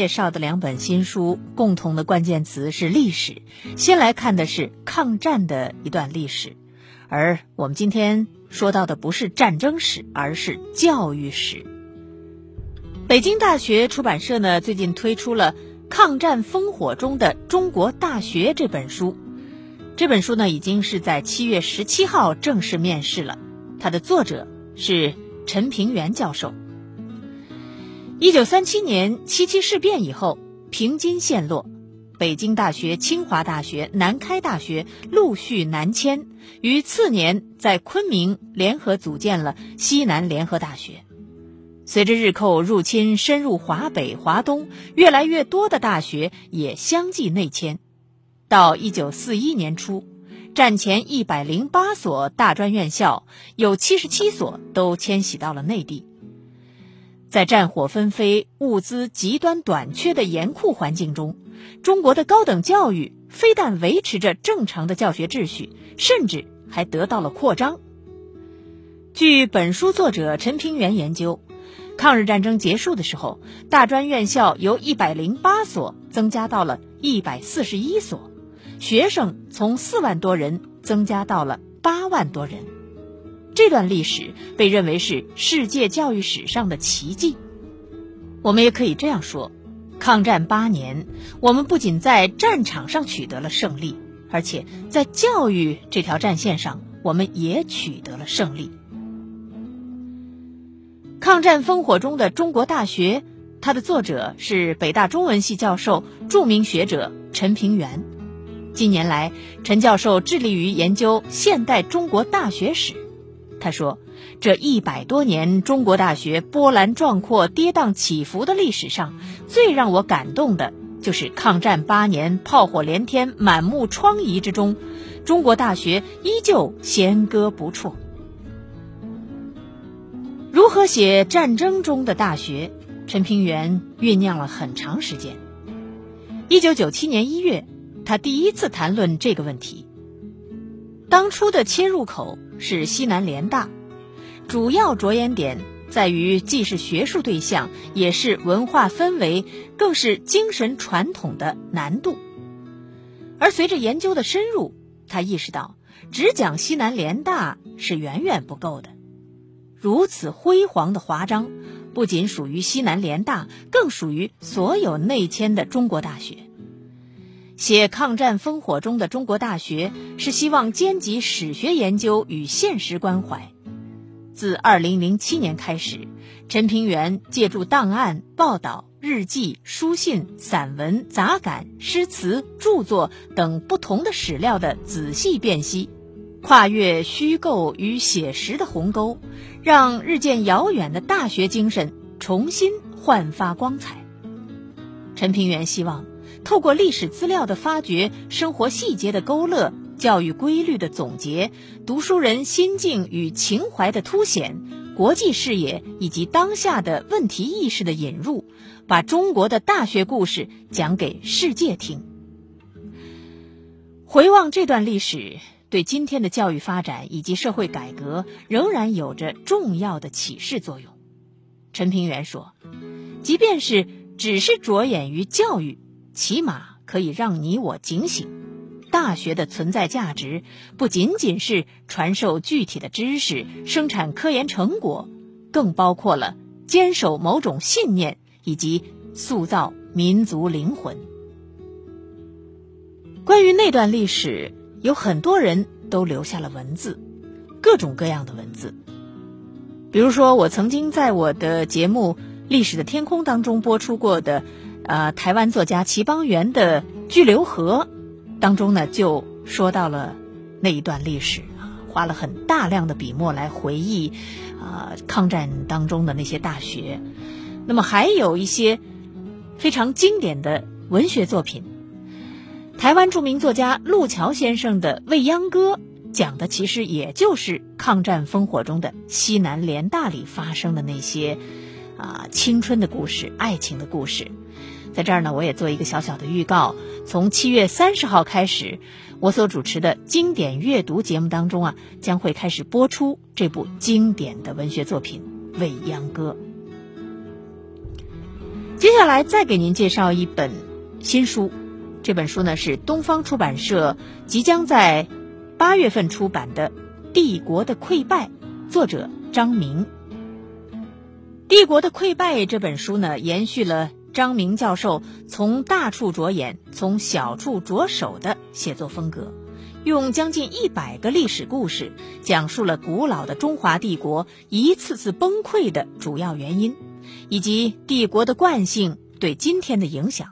介绍的两本新书，共同的关键词是历史。先来看的是抗战的一段历史，而我们今天说到的不是战争史，而是教育史。北京大学出版社呢，最近推出了《抗战烽火中的中国大学》这本书。这本书呢，已经是在七月十七号正式面世了。它的作者是陈平原教授。一九三七年七七事变以后，平津陷落，北京大学、清华大学、南开大学陆续南迁，于次年在昆明联合组建了西南联合大学。随着日寇入侵深入华北、华东，越来越多的大学也相继内迁。到一九四一年初，战前一百零八所大专院校，有七十七所都迁徙到了内地。在战火纷飞、物资极端短缺的严酷环境中，中国的高等教育非但维持着正常的教学秩序，甚至还得到了扩张。据本书作者陈平原研究，抗日战争结束的时候，大专院校由一百零八所增加到了一百四十一所，学生从四万多人增加到了八万多人。这段历史被认为是世界教育史上的奇迹。我们也可以这样说：抗战八年，我们不仅在战场上取得了胜利，而且在教育这条战线上，我们也取得了胜利。抗战烽火中的中国大学，它的作者是北大中文系教授、著名学者陈平原。近年来，陈教授致力于研究现代中国大学史。他说：“这一百多年中国大学波澜壮阔、跌宕起伏的历史上，最让我感动的，就是抗战八年炮火连天、满目疮痍之中，中国大学依旧弦歌不辍。如何写战争中的大学？陈平原酝酿了很长时间。一九九七年一月，他第一次谈论这个问题。当初的切入口。”是西南联大，主要着眼点在于既是学术对象，也是文化氛围，更是精神传统的难度。而随着研究的深入，他意识到只讲西南联大是远远不够的。如此辉煌的华章，不仅属于西南联大，更属于所有内迁的中国大学。写抗战烽火中的中国大学，是希望兼及史学研究与现实关怀。自2007年开始，陈平原借助档案、报道、日记、书信、散文、杂感、诗词、著作等不同的史料的仔细辨析，跨越虚构与写实的鸿沟，让日渐遥远的大学精神重新焕发光彩。陈平原希望。透过历史资料的发掘、生活细节的勾勒、教育规律的总结、读书人心境与情怀的凸显、国际视野以及当下的问题意识的引入，把中国的大学故事讲给世界听。回望这段历史，对今天的教育发展以及社会改革仍然有着重要的启示作用。陈平原说：“即便是只是着眼于教育。”起码可以让你我警醒，大学的存在价值不仅仅是传授具体的知识、生产科研成果，更包括了坚守某种信念以及塑造民族灵魂。关于那段历史，有很多人都留下了文字，各种各样的文字。比如说，我曾经在我的节目《历史的天空》当中播出过的。呃，台湾作家齐邦媛的《巨流河》当中呢，就说到了那一段历史啊，花了很大量的笔墨来回忆啊抗战当中的那些大学。那么还有一些非常经典的文学作品，台湾著名作家路桥先生的《未央歌》讲的其实也就是抗战烽火中的西南联大里发生的那些啊青春的故事、爱情的故事。在这儿呢，我也做一个小小的预告。从七月三十号开始，我所主持的经典阅读节目当中啊，将会开始播出这部经典的文学作品《未央歌》。接下来再给您介绍一本新书，这本书呢是东方出版社即将在八月份出版的《帝国的溃败》，作者张明。《帝国的溃败》这本书呢，延续了张明教授从大处着眼、从小处着手的写作风格。用将近一百个历史故事，讲述了古老的中华帝国一次次崩溃的主要原因，以及帝国的惯性对今天的影响。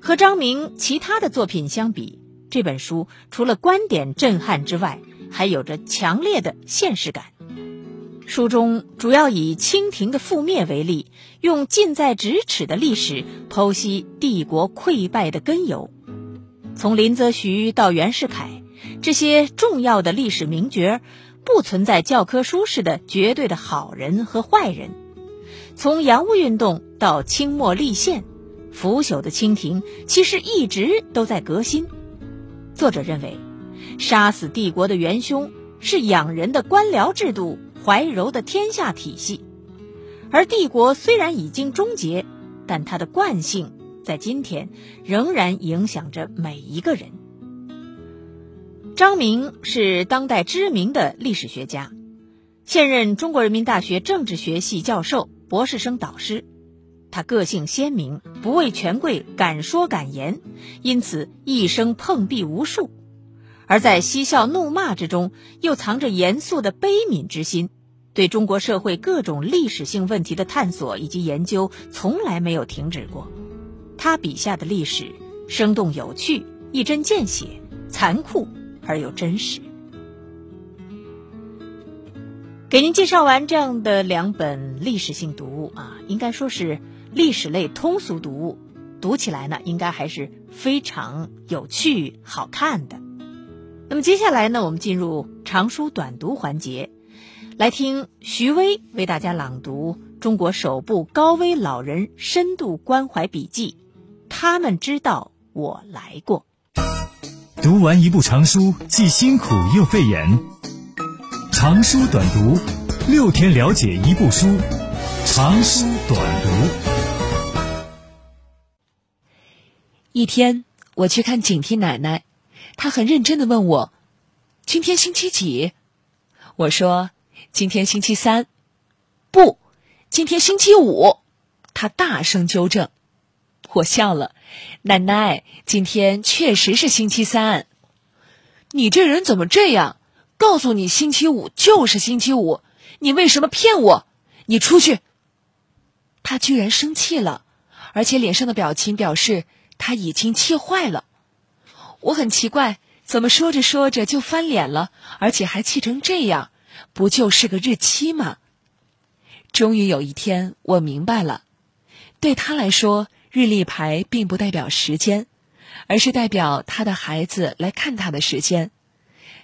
和张明其他的作品相比，这本书除了观点震撼之外，还有着强烈的现实感。书中主要以清廷的覆灭为例，用近在咫尺的历史剖析帝国溃败的根由。从林则徐到袁世凯，这些重要的历史名角，不存在教科书式的绝对的好人和坏人。从洋务运动到清末立宪，腐朽的清廷其实一直都在革新。作者认为，杀死帝国的元凶是养人的官僚制度、怀柔的天下体系，而帝国虽然已经终结，但它的惯性。在今天，仍然影响着每一个人。张明是当代知名的历史学家，现任中国人民大学政治学系教授、博士生导师。他个性鲜明，不畏权贵，敢说敢言，因此一生碰壁无数。而在嬉笑怒骂之中，又藏着严肃的悲悯之心。对中国社会各种历史性问题的探索以及研究，从来没有停止过。他笔下的历史生动有趣、一针见血、残酷而又真实。给您介绍完这样的两本历史性读物啊，应该说是历史类通俗读物，读起来呢应该还是非常有趣、好看的。那么接下来呢，我们进入长书短读环节，来听徐威为大家朗读中国首部高危老人深度关怀笔记。他们知道我来过。读完一部长书，既辛苦又费眼。长书短读，六天了解一部书。长书短读。一天，我去看景缇奶奶，他很认真的问我：“今天星期几？”我说：“今天星期三。”不，今天星期五。他大声纠正。我笑了，奶奶，今天确实是星期三。你这人怎么这样？告诉你星期五就是星期五，你为什么骗我？你出去。他居然生气了，而且脸上的表情表示他已经气坏了。我很奇怪，怎么说着说着就翻脸了，而且还气成这样？不就是个日期吗？终于有一天，我明白了，对他来说。日历牌并不代表时间，而是代表他的孩子来看他的时间。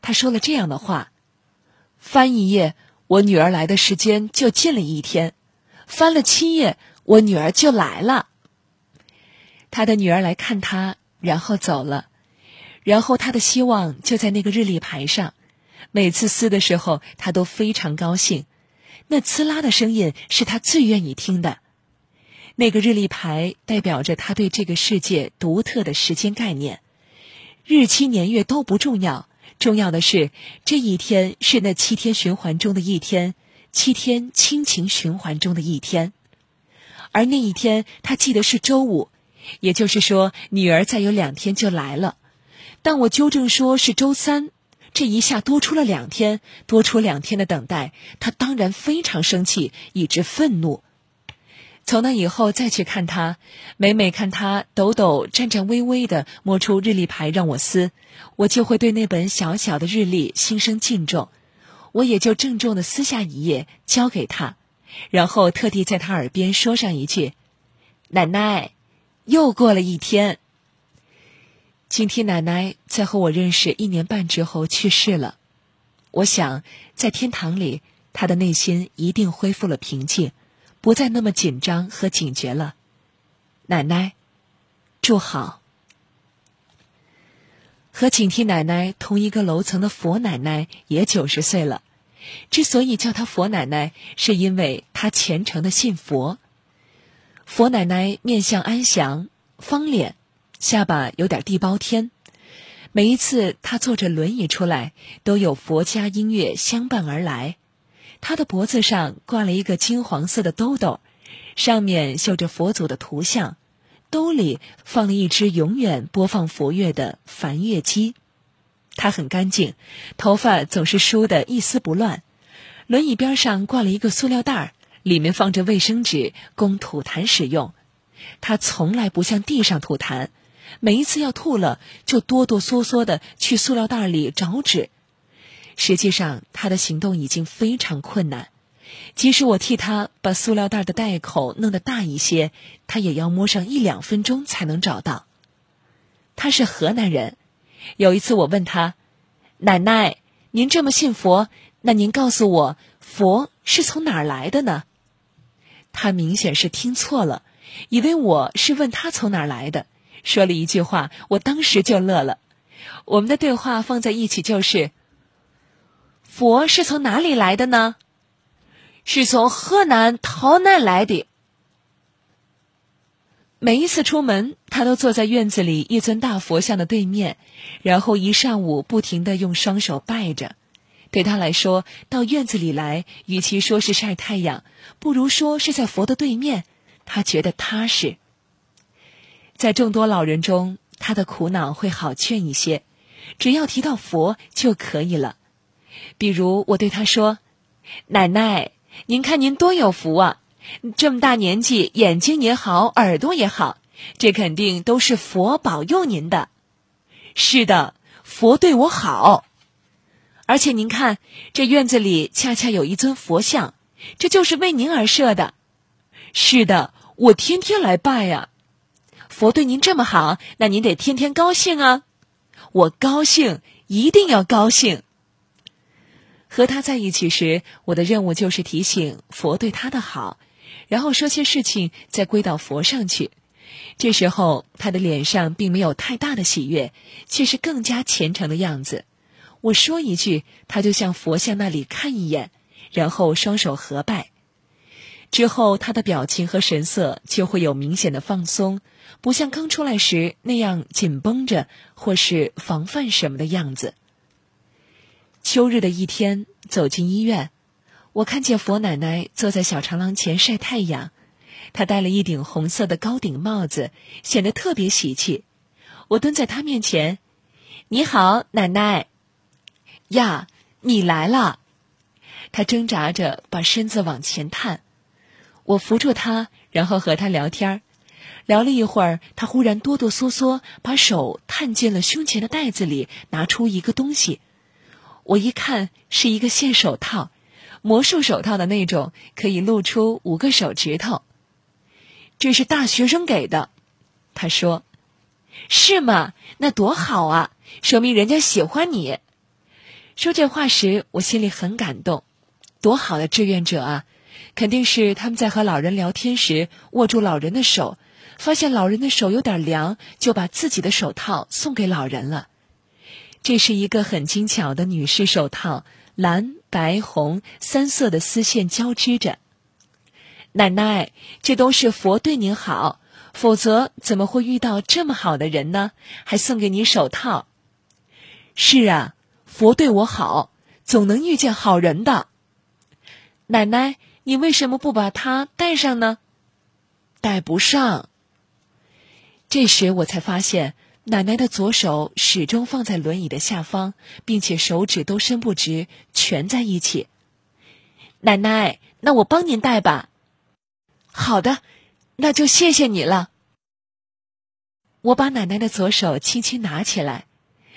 他说了这样的话：翻一页，我女儿来的时间就近了一天；翻了七页，我女儿就来了。他的女儿来看他，然后走了，然后他的希望就在那个日历牌上。每次撕的时候，他都非常高兴，那呲啦的声音是他最愿意听的。那个日历牌代表着他对这个世界独特的时间概念，日期年月都不重要，重要的是这一天是那七天循环中的一天，七天亲情循环中的一天，而那一天他记得是周五，也就是说女儿再有两天就来了。但我纠正说是周三，这一下多出了两天，多出两天的等待，他当然非常生气，以致愤怒。从那以后再去看他，每每看他抖抖、颤颤巍巍的摸出日历牌让我撕，我就会对那本小小的日历心生敬重，我也就郑重的撕下一页交给他，然后特地在他耳边说上一句：“奶奶，又过了一天。”今天奶奶在和我认识一年半之后去世了，我想在天堂里，她的内心一定恢复了平静。不再那么紧张和警觉了，奶奶，祝好。和景缇奶奶同一个楼层的佛奶奶也九十岁了，之所以叫她佛奶奶，是因为她虔诚的信佛。佛奶奶面相安详，方脸，下巴有点地包天。每一次他坐着轮椅出来，都有佛家音乐相伴而来。他的脖子上挂了一个金黄色的兜兜，上面绣着佛祖的图像，兜里放了一只永远播放佛乐的梵乐机。他很干净，头发总是梳得一丝不乱。轮椅边上挂了一个塑料袋儿，里面放着卫生纸，供吐痰使用。他从来不向地上吐痰。每一次要吐了，就哆哆嗦嗦的去塑料袋里找纸。实际上，他的行动已经非常困难。即使我替他把塑料袋的袋口弄得大一些，他也要摸上一两分钟才能找到。他是河南人。有一次我问他：“奶奶，您这么信佛，那您告诉我，佛是从哪儿来的呢？”他明显是听错了，以为我是问他从哪儿来的。说了一句话，我当时就乐了。我们的对话放在一起就是：“佛是从哪里来的呢？是从河南洮南来的。”每一次出门，他都坐在院子里一尊大佛像的对面，然后一上午不停的用双手拜着。对他来说，到院子里来，与其说是晒太阳，不如说是在佛的对面，他觉得踏实。在众多老人中，他的苦恼会好劝一些，只要提到佛就可以了。比如我对他说：“奶奶，您看您多有福啊！这么大年纪，眼睛也好，耳朵也好，这肯定都是佛保佑您的。是的，佛对我好。而且您看，这院子里恰恰有一尊佛像，这就是为您而设的。是的，我天天来拜呀。”佛对您这么好，那您得天天高兴啊！我高兴，一定要高兴。和他在一起时，我的任务就是提醒佛对他的好，然后说些事情再归到佛上去。这时候，他的脸上并没有太大的喜悦，却是更加虔诚的样子。我说一句，他就向佛像那里看一眼，然后双手合拜。之后，他的表情和神色就会有明显的放松，不像刚出来时那样紧绷着或是防范什么的样子。秋日的一天，走进医院，我看见佛奶奶坐在小长廊前晒太阳，她戴了一顶红色的高顶帽子，显得特别喜气。我蹲在她面前：“你好，奶奶。”呀，你来了。她挣扎着把身子往前探。我扶住他，然后和他聊天儿聊了一会儿，他忽然哆哆嗦嗦，把手探进了胸前的袋子里，拿出一个东西。我一看，是一个线手套，魔术手套的那种，可以露出五个手指头。这是大学生给的，他说：“是吗？那多好啊！说明人家喜欢你。”说这话时，我心里很感动。多好的志愿者啊！肯定是他们在和老人聊天时握住老人的手，发现老人的手有点凉，就把自己的手套送给老人了。这是一个很精巧的女士手套，蓝、白、红三色的丝线交织着。奶奶，这都是佛对您好，否则怎么会遇到这么好的人呢？还送给你手套。是啊，佛对我好，总能遇见好人的。奶奶。你为什么不把它戴上呢？戴不上。这时我才发现，奶奶的左手始终放在轮椅的下方，并且手指都伸不直，蜷在一起。奶奶，那我帮您带吧。好的，那就谢谢你了。我把奶奶的左手轻轻拿起来，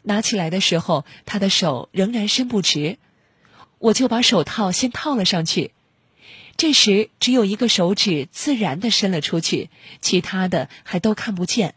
拿起来的时候，她的手仍然伸不直，我就把手套先套了上去。这时，只有一个手指自然的伸了出去，其他的还都看不见。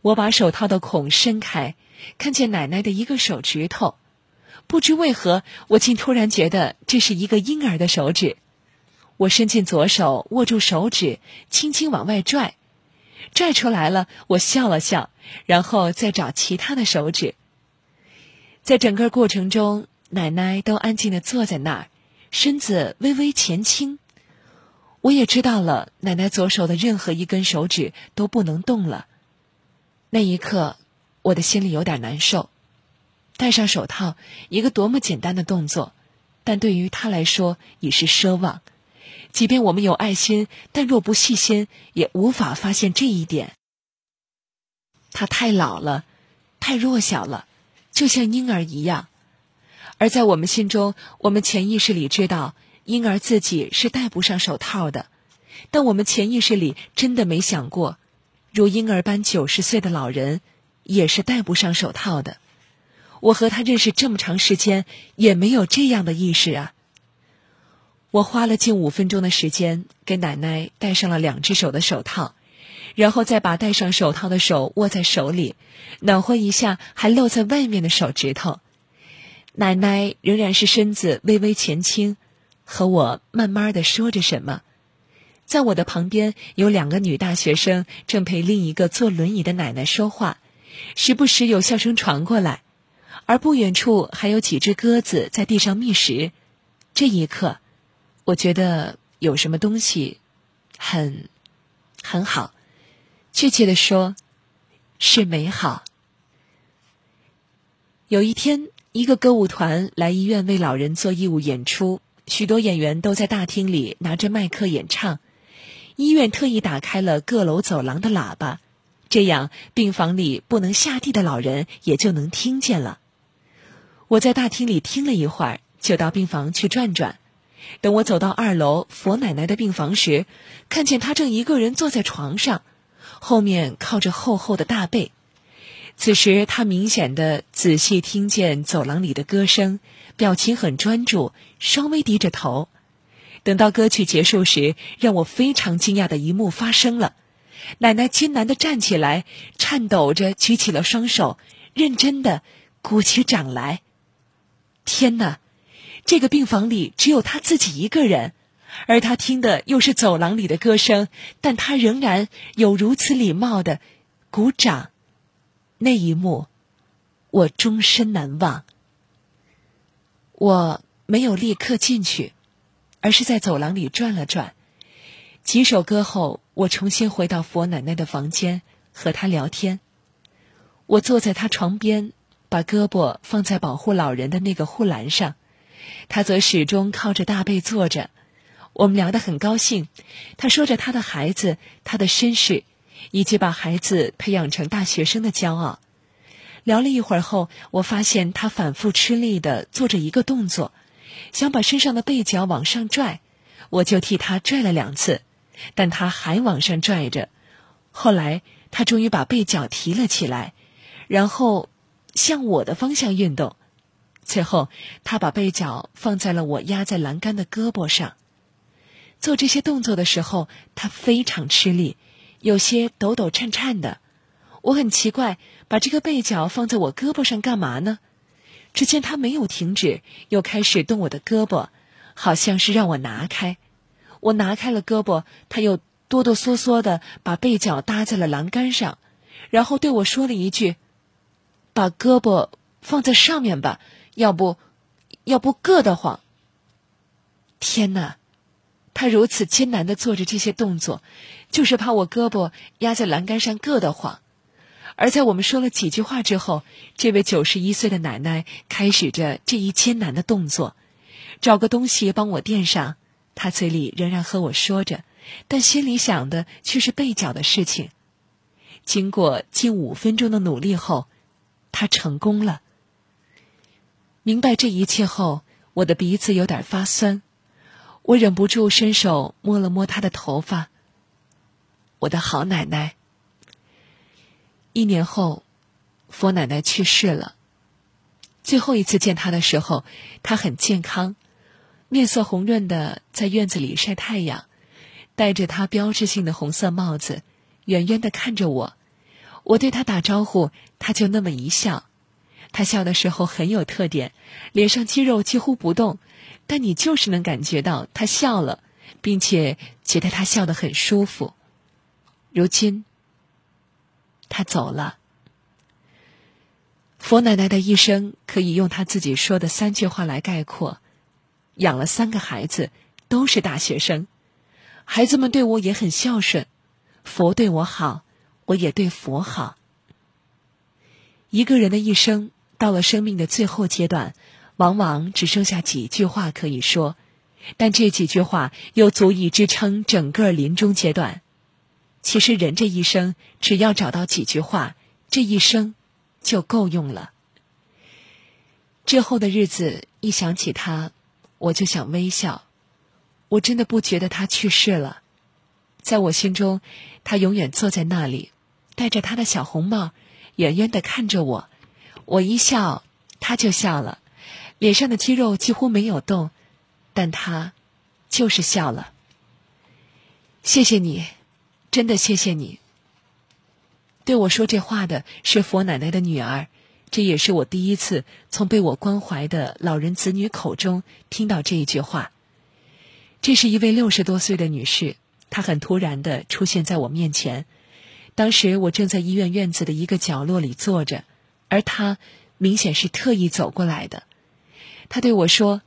我把手套的孔伸开，看见奶奶的一个手指头。不知为何，我竟突然觉得这是一个婴儿的手指。我伸进左手，握住手指，轻轻往外拽，拽出来了。我笑了笑，然后再找其他的手指。在整个过程中，奶奶都安静的坐在那儿。身子微微前倾，我也知道了，奶奶左手的任何一根手指都不能动了。那一刻，我的心里有点难受。戴上手套，一个多么简单的动作，但对于他来说已是奢望。即便我们有爱心，但若不细心，也无法发现这一点。他太老了，太弱小了，就像婴儿一样。而在我们心中，我们潜意识里知道。婴儿自己是戴不上手套的，但我们潜意识里真的没想过，如婴儿般九十岁的老人也是戴不上手套的。我和他认识这么长时间，也没有这样的意识啊。我花了近五分钟的时间给奶奶戴上了两只手的手套，然后再把戴上手套的手握在手里，暖和一下还露在外面的手指头。奶奶仍然是身子微微前倾。和我慢慢的说着什么，在我的旁边有两个女大学生正陪另一个坐轮椅的奶奶说话，时不时有笑声传过来，而不远处还有几只鸽子在地上觅食。这一刻，我觉得有什么东西很很好，确切的说，是美好。有一天，一个歌舞团来医院为老人做义务演出。许多演员都在大厅里拿着麦克演唱，医院特意打开了各楼走廊的喇叭，这样病房里不能下地的老人也就能听见了。我在大厅里听了一会儿，就到病房去转转。等我走到二楼佛奶奶的病房时，看见她正一个人坐在床上，后面靠着厚厚的大被。此时，她明显的仔细听见走廊里的歌声。表情很专注，稍微低着头。等到歌曲结束时，让我非常惊讶的一幕发生了：奶奶艰难的站起来，颤抖着举起了双手，认真的鼓起掌来。天哪！这个病房里只有她自己一个人，而她听的又是走廊里的歌声，但她仍然有如此礼貌的鼓掌。那一幕，我终身难忘。我没有立刻进去，而是在走廊里转了转。几首歌后，我重新回到佛奶奶的房间和她聊天。我坐在她床边，把胳膊放在保护老人的那个护栏上，她则始终靠着大背坐着。我们聊得很高兴，她说着她的孩子、她的身世，以及把孩子培养成大学生的骄傲。聊了一会儿后，我发现他反复吃力的做着一个动作，想把身上的被角往上拽，我就替他拽了两次，但他还往上拽着。后来他终于把被角提了起来，然后向我的方向运动。最后，他把被角放在了我压在栏杆的胳膊上。做这些动作的时候，他非常吃力，有些抖抖颤颤的。我很奇怪，把这个被角放在我胳膊上干嘛呢？只见他没有停止，又开始动我的胳膊，好像是让我拿开。我拿开了胳膊，他又哆哆嗦嗦的把被角搭在了栏杆上，然后对我说了一句：“把胳膊放在上面吧，要不，要不硌得慌。”天哪！他如此艰难的做着这些动作，就是怕我胳膊压在栏杆上硌得慌。而在我们说了几句话之后，这位九十一岁的奶奶开始着这一艰难的动作，找个东西帮我垫上。她嘴里仍然和我说着，但心里想的却是被角的事情。经过近五分钟的努力后，她成功了。明白这一切后，我的鼻子有点发酸，我忍不住伸手摸了摸她的头发。我的好奶奶。一年后，佛奶奶去世了。最后一次见她的时候，她很健康，面色红润的在院子里晒太阳，戴着她标志性的红色帽子，远远的看着我。我对她打招呼，她就那么一笑。她笑的时候很有特点，脸上肌肉几乎不动，但你就是能感觉到她笑了，并且觉得她笑得很舒服。如今。他走了。佛奶奶的一生可以用她自己说的三句话来概括：养了三个孩子，都是大学生，孩子们对我也很孝顺，佛对我好，我也对佛好。一个人的一生到了生命的最后阶段，往往只剩下几句话可以说，但这几句话又足以支撑整个临终阶段。其实人这一生，只要找到几句话，这一生就够用了。之后的日子，一想起他，我就想微笑。我真的不觉得他去世了，在我心中，他永远坐在那里，戴着他的小红帽，远远的看着我。我一笑，他就笑了，脸上的肌肉几乎没有动，但他就是笑了。谢谢你，真的谢谢你。对我说这话的是佛奶奶的女儿，这也是我第一次从被我关怀的老人子女口中听到这一句话。这是一位六十多岁的女士，她很突然的出现在我面前。当时我正在医院院子的一个角落里坐着，而她明显是特意走过来的。她对我说：“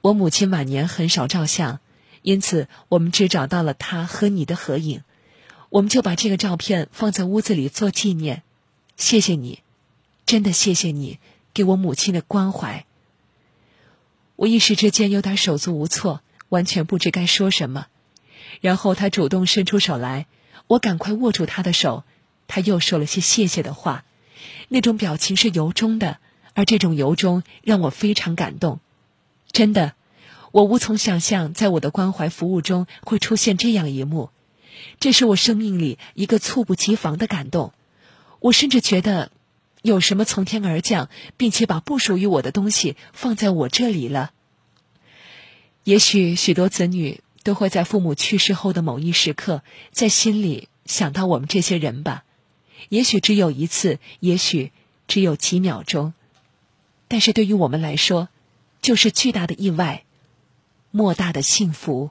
我母亲晚年很少照相，因此我们只找到了她和你的合影，我们就把这个照片放在屋子里做纪念。谢谢你，真的谢谢你给我母亲的关怀。”我一时之间有点手足无措。完全不知该说什么，然后他主动伸出手来，我赶快握住他的手，他又说了些谢谢的话，那种表情是由衷的，而这种由衷让我非常感动。真的，我无从想象，在我的关怀服务中会出现这样一幕，这是我生命里一个猝不及防的感动。我甚至觉得，有什么从天而降，并且把不属于我的东西放在我这里了。也许许多子女都会在父母去世后的某一时刻，在心里想到我们这些人吧。也许只有一次，也许只有几秒钟，但是对于我们来说，就是巨大的意外，莫大的幸福。